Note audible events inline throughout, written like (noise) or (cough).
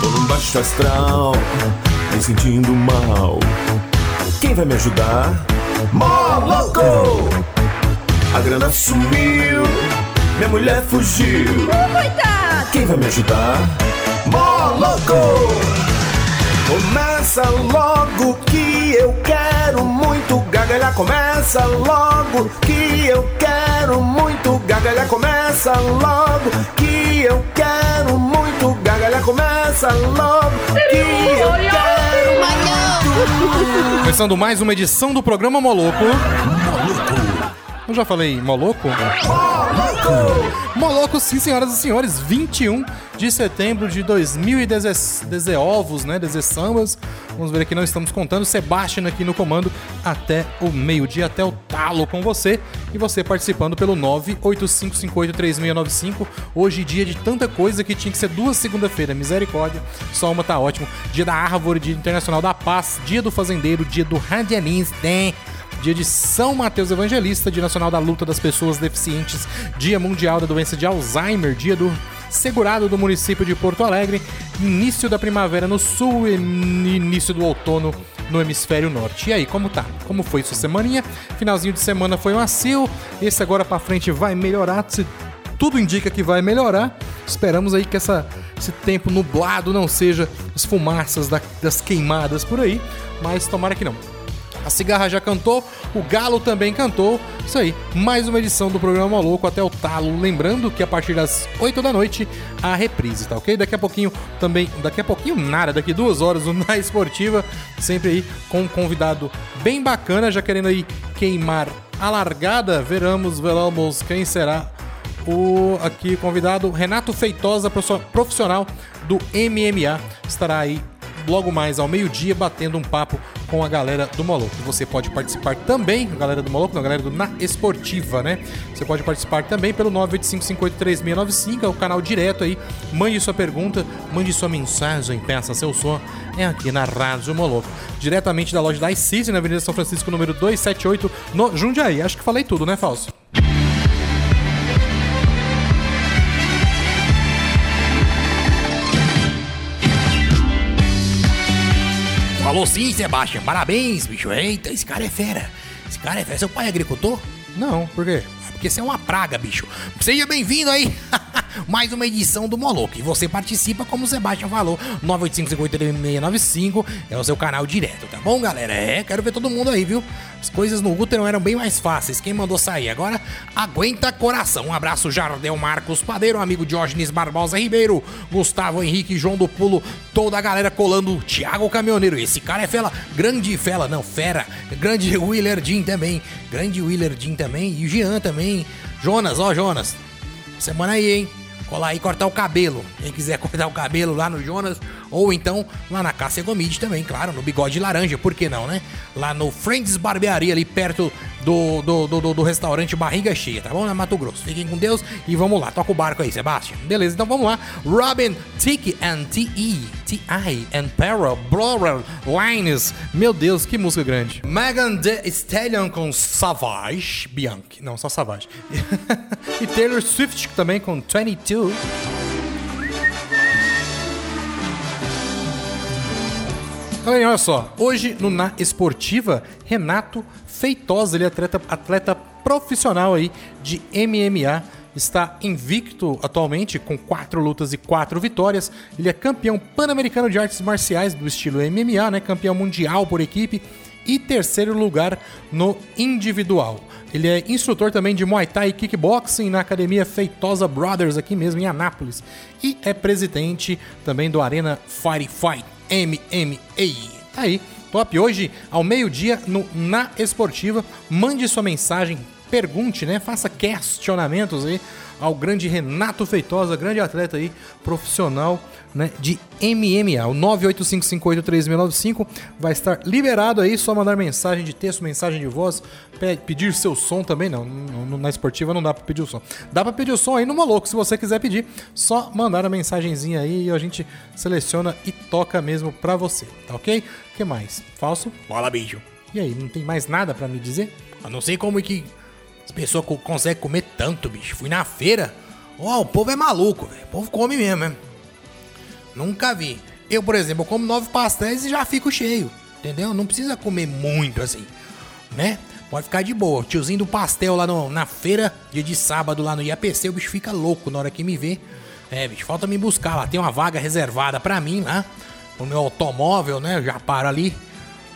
Tô num baixo astral, me sentindo mal. Quem vai me ajudar? Moloco! A grana sumiu, minha mulher fugiu. Coitado! Quem vai me ajudar? Moloco! Começa logo que eu quero muito gargalhar. Começa logo que eu quero muito gargalhar. Começa logo que eu quero muito gargalhar. Começa logo que eu quero muito. Começando mais uma edição do programa Moloco. Eu já falei Moloco? Moloco, sim, senhoras e senhores. 21 de setembro de 2010 ovos, né? 10 sambas. Vamos ver aqui, não estamos contando. Sebastian aqui no comando até o meio-dia, até o talo com você. E você participando pelo 985583695. Hoje, dia de tanta coisa que tinha que ser duas segunda-feira. Misericórdia. Só uma tá ótimo. Dia da árvore, dia internacional da paz, dia do fazendeiro, dia do radialista. Dia de São Mateus Evangelista, Dia Nacional da Luta das Pessoas Deficientes, Dia Mundial da Doença de Alzheimer, Dia do Segurado do município de Porto Alegre, início da primavera no sul e início do outono no hemisfério norte. E aí, como tá? Como foi sua semaninha? Finalzinho de semana foi macio, esse agora pra frente vai melhorar, se tudo indica que vai melhorar. Esperamos aí que essa, esse tempo nublado não seja as fumaças da- das queimadas por aí, mas tomara que não. A Cigarra já cantou, o Galo também cantou. Isso aí, mais uma edição do programa Maluco até o talo. Lembrando que a partir das 8 da noite a reprise, tá ok? Daqui a pouquinho também, daqui a pouquinho nada, daqui duas horas o Na Esportiva, sempre aí com um convidado bem bacana, já querendo aí queimar a largada. Veramos, veramos quem será o aqui convidado Renato Feitosa, profissional do MMA, estará aí logo mais ao meio-dia batendo um papo com a galera do Moloco. Você pode participar também, a galera do Moloco, a galera do Na Esportiva, né? Você pode participar também pelo 985583695, é o canal direto aí. Mande sua pergunta, mande sua mensagem, peça seu som. É aqui na Rádio Moloco. Diretamente da loja da iCity, na Avenida São Francisco, número 278, no Jundiaí. Acho que falei tudo, né, Falso? Falou sim, Sebastião. Parabéns, bicho. Eita, esse cara é fera. Esse cara é fera. Seu pai é agricultor? Não, por quê? Porque você é uma praga, bicho. Seja bem-vindo aí. (laughs) Mais uma edição do Moloco. E você participa, como o Sebastião falou. 985-5695 é o seu canal direto, tá bom, galera? É, quero ver todo mundo aí, viu? As coisas no útero eram bem mais fáceis. Quem mandou sair agora, aguenta coração. Um abraço, Jardel Marcos Padeiro, amigo Diógenes Barbosa Ribeiro, Gustavo Henrique, João do Pulo, toda a galera colando. Thiago Caminhoneiro, esse cara é fela. Grande fela, não, fera. Grande (laughs) Willer Jean também. Grande Willer Jean também. E o Jean também. Jonas, ó, Jonas. Semana aí, hein? Colar aí e cortar o cabelo. Quem quiser (laughs) cortar o cabelo lá no Jonas, ou então lá na Cássia Gomide também, claro, no Bigode Laranja, por que não, né? Lá no Friends Barbearia, ali perto do, do, do, do- do restaurante Barriga Cheia, tá bom? Na Mato Grosso. Fiquem com Deus e vamos lá. Toca o barco aí, Sebastião. Beleza, então vamos lá. Robin, Tiki and T.E. T.I. and Para, Brother, Lines. Meu Deus, que música grande. Megan Thee Stallion com Savage. Bianchi. Não, só Savage. (laughs) e Taylor Swift também com 22. Galera, olha só. Hoje no Na Esportiva, Renato Feitosa, ele é atleta, atleta profissional aí de MMA. Está invicto atualmente com quatro lutas e quatro vitórias. Ele é campeão pan-americano de artes marciais do estilo MMA, né? Campeão mundial por equipe e terceiro lugar no individual. Ele é instrutor também de Muay Thai e Kickboxing na Academia Feitosa Brothers aqui mesmo em Anápolis e é presidente também do Arena Fight Fight MMA. Tá aí, top. Hoje, ao meio-dia, no Na Esportiva, mande sua mensagem, pergunte, né? Faça questionamentos aí ao grande Renato Feitosa, grande atleta aí, profissional né, de MMA. O 985583695 vai estar liberado aí, só mandar mensagem de texto, mensagem de voz, pedir seu som também, não, na esportiva não dá para pedir o som. Dá para pedir o som aí no Moloco, se você quiser pedir, só mandar a mensagenzinha aí e a gente seleciona e toca mesmo pra você, tá ok? O que mais? Falso? Bola, bicho. E aí, não tem mais nada para me dizer? Eu não sei como que as pessoas conseguem comer tanto, bicho. Fui na feira. Ó, oh, o povo é maluco, velho. O povo come mesmo, né? Nunca vi. Eu, por exemplo, eu como nove pastéis e já fico cheio. Entendeu? Não precisa comer muito assim, né? Pode ficar de boa. Tiozinho do pastel lá no, na feira, dia de sábado lá no IAPC, o bicho fica louco na hora que me vê. É, bicho, falta me buscar lá. Tem uma vaga reservada pra mim lá. O meu automóvel, né? Eu já paro ali.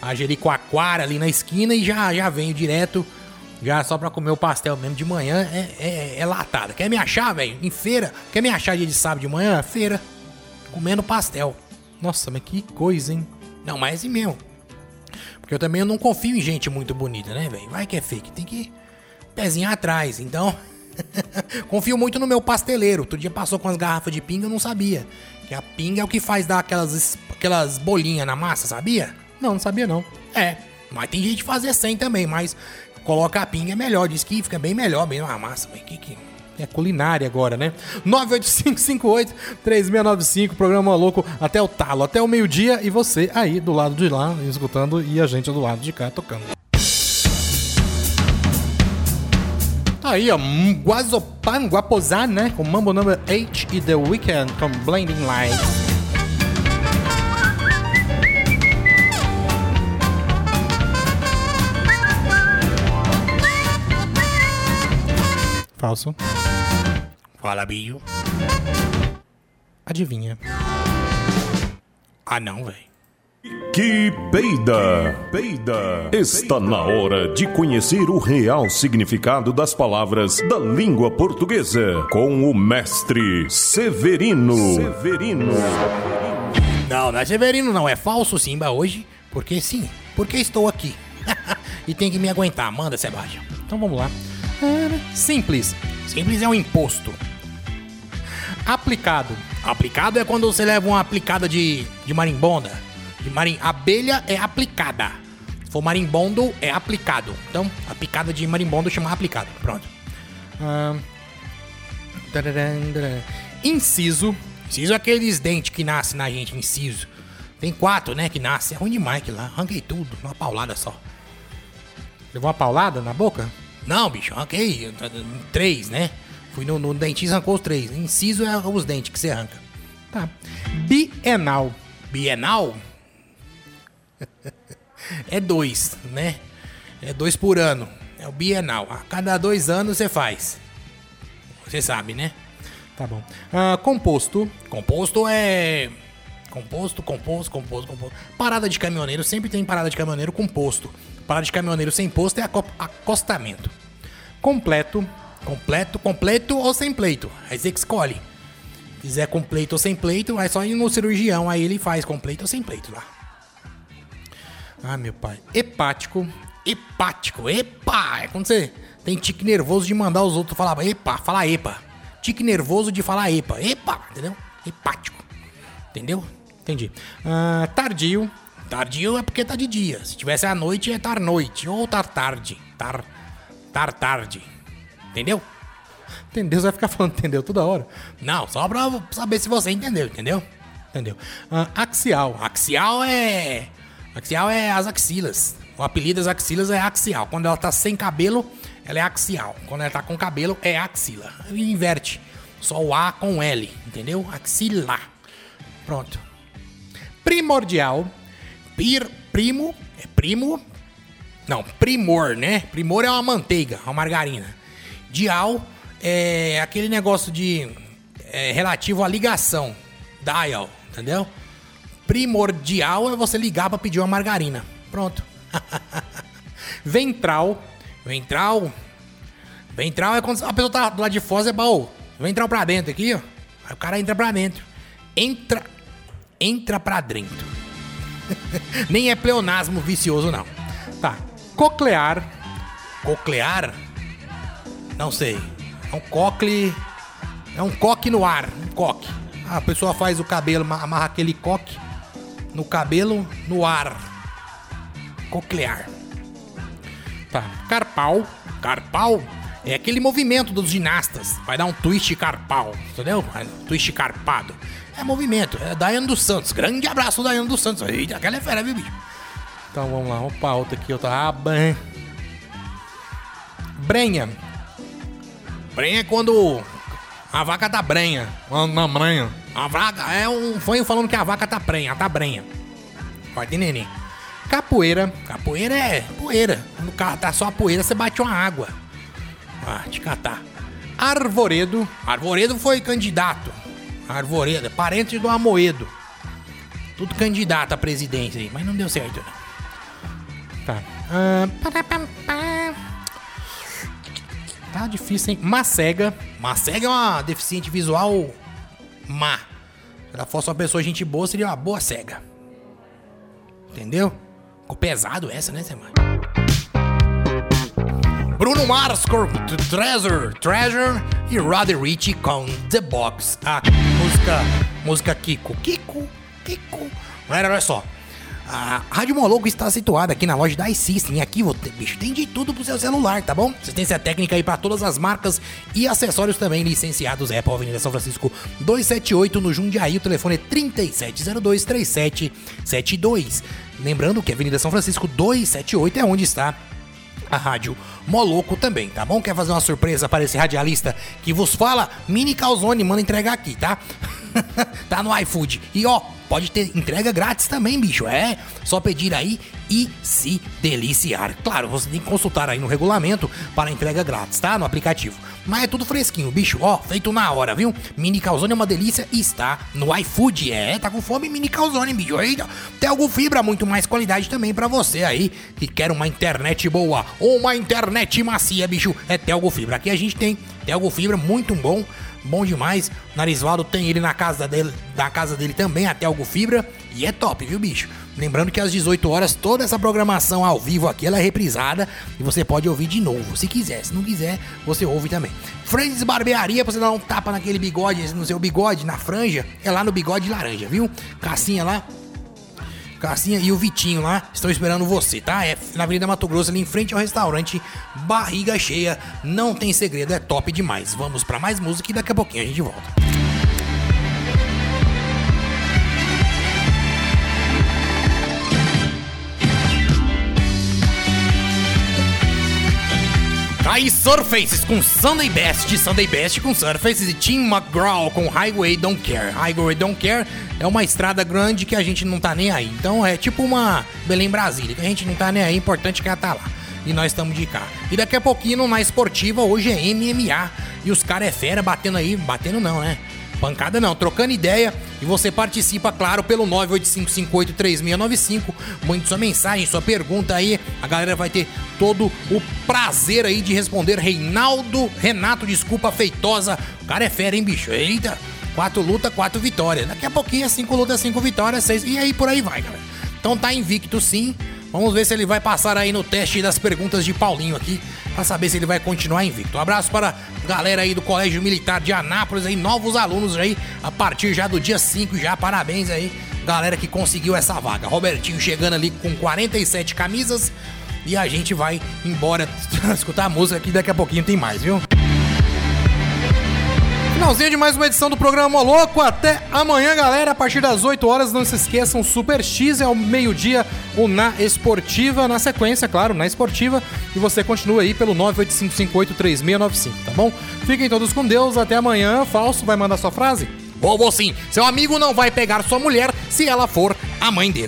A Jericoacoara ali na esquina e já, já venho direto já só pra comer o pastel mesmo de manhã é, é, é latada. Quer me achar, velho? Em feira? Quer me achar dia de sábado de manhã? Feira. Comendo pastel. Nossa, mas que coisa, hein? Não, mas assim mesmo. Porque eu também não confio em gente muito bonita, né, velho? Vai que é fake. Tem que pezinho atrás. Então, (laughs) confio muito no meu pasteleiro. Outro dia passou com as garrafas de pinga, eu não sabia. Que a pinga é o que faz dar aquelas, aquelas bolinhas na massa, sabia? Não, não sabia não. É, mas tem gente que fazer sem também, mas coloca a pinga é melhor, diz que fica bem melhor mesmo a massa. Mas que que... É culinária agora, né? 98558-3695, programa louco até o talo, até o meio-dia e você aí do lado de lá escutando e a gente do lado de cá tocando. Tá aí, ó, Guazopan, Guapozan, né? Com Mambo Number 8 e The Weekend com Blinding Lights. Falso. Fala, bicho. Adivinha. Ah, não, velho. Que peida! Peida! Está na hora de conhecer o real significado das palavras da língua portuguesa com o mestre Severino. Severino. Não, não é Severino, não. É falso, Simba, hoje. Porque sim, porque estou aqui. (laughs) e tem que me aguentar. Manda, Sebastião. Então vamos lá. Simples. Simples é um imposto. Aplicado. Aplicado é quando você leva uma aplicada de, de marimbonda. De marim... Abelha é aplicada. Se for marimbondo, é aplicado. Então, a picada de marimbondo chama aplicado. Pronto. Ah, inciso. Inciso é aqueles dentes que nascem na gente, inciso. Tem quatro, né, que nascem. É ruim demais que lá. Arranquei tudo, uma paulada só. Levou uma paulada na boca? Não, bicho, arranquei três, né? Fui no, no dentista arrancou os três. Inciso é os dentes que você arranca. Tá. Bienal. Bienal? é dois, né? É dois por ano. É o bienal. A cada dois anos você faz. Você sabe, né? Tá bom. Uh, composto. Composto é. Composto, composto, composto, composto. Parada de caminhoneiro, sempre tem parada de caminhoneiro com posto. Parada de caminhoneiro sem posto é acostamento. Completo. Completo, completo ou sem pleito. Aí você que escolhe. Se quiser completo ou sem pleito, é só ir no cirurgião, aí ele faz completo ou sem pleito lá. Ah, meu pai. Hepático. Hepático, epa! É quando você tem tique nervoso de mandar os outros falar epa, falar epa. Tique nervoso de falar epa, epa, entendeu? Hepático. Entendeu? Entendi. Uh, tardio. Tardio é porque tá de dia. Se tivesse à noite, é tar noite. Ou tar tarde. Tar. Tar tarde. Entendeu? Entendeu? Você vai ficar falando entendeu toda hora. Não, só pra saber se você entendeu, entendeu? Entendeu? Uh, axial. Axial é. Axial é as axilas. O apelido das axilas é axial. Quando ela tá sem cabelo, ela é axial. Quando ela tá com cabelo, é axila. Inverte. Só o A com L, entendeu? Axilar. Pronto. Primordial. Pir, primo. É primo. Não, primor, né? Primor é uma manteiga, uma margarina. Dial é aquele negócio de. É, relativo à ligação. Dial, entendeu? Primordial é você ligar para pedir uma margarina. Pronto. (laughs) Ventral. Ventral. Ventral é quando a pessoa tá do lado de fora, é baú. Ventral pra dentro aqui, ó. Aí o cara entra pra dentro. Entra entra pra dentro. (laughs) Nem é pleonasmo vicioso, não. Tá. Coclear. Coclear? Não sei. É um coque. É um coque no ar. Um coque. A pessoa faz o cabelo, amarra aquele coque no cabelo, no ar. Coclear. Tá. Carpal. Carpal é aquele movimento dos ginastas. Vai dar um twist carpal, entendeu? Um twist carpado. É movimento. É Daiane dos Santos. Grande abraço, Daiane dos Santos. Eita, aquela é fera, viu, bicho? Então vamos lá. Opa, outra aqui, outra aba. Brenha. Brenha é quando a vaca tá brenha. Na brenha. A vaca é um fanho falando que a vaca tá prenha, tá brenha. Pode neném. Capoeira. Capoeira é poeira. Quando tá só a poeira, você bate uma água. Ah, te catar. Arvoredo. Arvoredo foi candidato. Arvoredo, é parente do Amoedo. Tudo candidato à presidência aí, mas não deu certo, não. Tá. Ah, tá difícil, hein? Macega. Macega é uma deficiente visual má. Se ela fosse uma pessoa gente boa, seria uma boa cega. Entendeu? Ficou pesado essa, né, semana? Bruno Mars com Treasure, Treasure e Roddy Ricci com The Box. A música, música Kiko. Kiko, Kiko. Galera, olha só. A Rádio Moloco está situada aqui na loja da iSystem. Aqui, bicho, tem de tudo pro seu celular, tá bom? Assistência técnica aí para todas as marcas e acessórios também licenciados Apple Avenida São Francisco 278 no Jundiaí. O telefone é 3702-3772. Lembrando que a Avenida São Francisco 278 é onde está a rádio Moloco também, tá bom? Quer fazer uma surpresa para esse radialista que vos fala? Mini Calzone, manda entregar aqui, tá? (laughs) tá no iFood. E ó, pode ter entrega grátis também, bicho. É só pedir aí e se deliciar. Claro, você tem que consultar aí no regulamento para entrega grátis, tá? No aplicativo. Mas é tudo fresquinho, bicho. Ó, feito na hora, viu? Mini calzone é uma delícia e está no iFood. É, tá com fome? Mini calzone, bicho. Eita, tem algum fibra, muito mais qualidade também para você aí que quer uma internet boa ou uma internet macia, bicho. É Telgo Fibra. Aqui a gente tem Telgo Fibra muito bom bom demais. Narisvaldo tem ele na casa dele, da casa dele também, até algo fibra, e é top, viu, bicho? Lembrando que às 18 horas toda essa programação ao vivo aqui ela é reprisada e você pode ouvir de novo, se quiser. Se não quiser, você ouve também. Friends Barbearia, pra você dar um tapa naquele bigode, no seu bigode, na franja, é lá no bigode laranja, viu? Cassinha lá, Cassinha e o Vitinho lá estão esperando você, tá? É na Avenida Mato Grosso, ali em frente ao restaurante Barriga Cheia. Não tem segredo, é top demais. Vamos para mais música e daqui a pouquinho a gente volta. Aí Surfaces com Sunday Best, Sunday Best com Surfaces e Tim McGraw com Highway Don't Care. Highway Don't Care é uma estrada grande que a gente não tá nem aí. Então é tipo uma Belém Brasília, que a gente não tá nem aí, importante que ela tá lá. E nós estamos de cá. E daqui a pouquinho na esportiva, hoje é MMA. E os caras é fera batendo aí, batendo não, né? Pancada não, trocando ideia. E você participa, claro, pelo 985583695. Mande sua mensagem, sua pergunta aí. A galera vai ter todo o prazer aí de responder. Reinaldo, Renato, desculpa, Feitosa. O cara é fera, hein, bicho? Eita! Quatro luta, quatro vitórias. Daqui a pouquinho é cinco lutas, cinco vitórias, seis. E aí por aí vai, galera. Então tá invicto sim. Vamos ver se ele vai passar aí no teste das perguntas de Paulinho aqui, para saber se ele vai continuar invicto. Um abraço para a galera aí do Colégio Militar de Anápolis aí, novos alunos aí, a partir já do dia 5 já, parabéns aí, galera que conseguiu essa vaga. Robertinho chegando ali com 47 camisas e a gente vai embora (laughs) escutar a música aqui, daqui a pouquinho tem mais, viu? Finalzinho de mais uma edição do programa Moloco. Até amanhã, galera. A partir das 8 horas, não se esqueçam, Super X é ao meio-dia, o Na Esportiva. Na sequência, claro, na Esportiva. E você continua aí pelo 985583695, tá bom? Fiquem todos com Deus. Até amanhã. Falso, vai mandar sua frase? Vou, vou sim. Seu amigo não vai pegar sua mulher se ela for a mãe dele.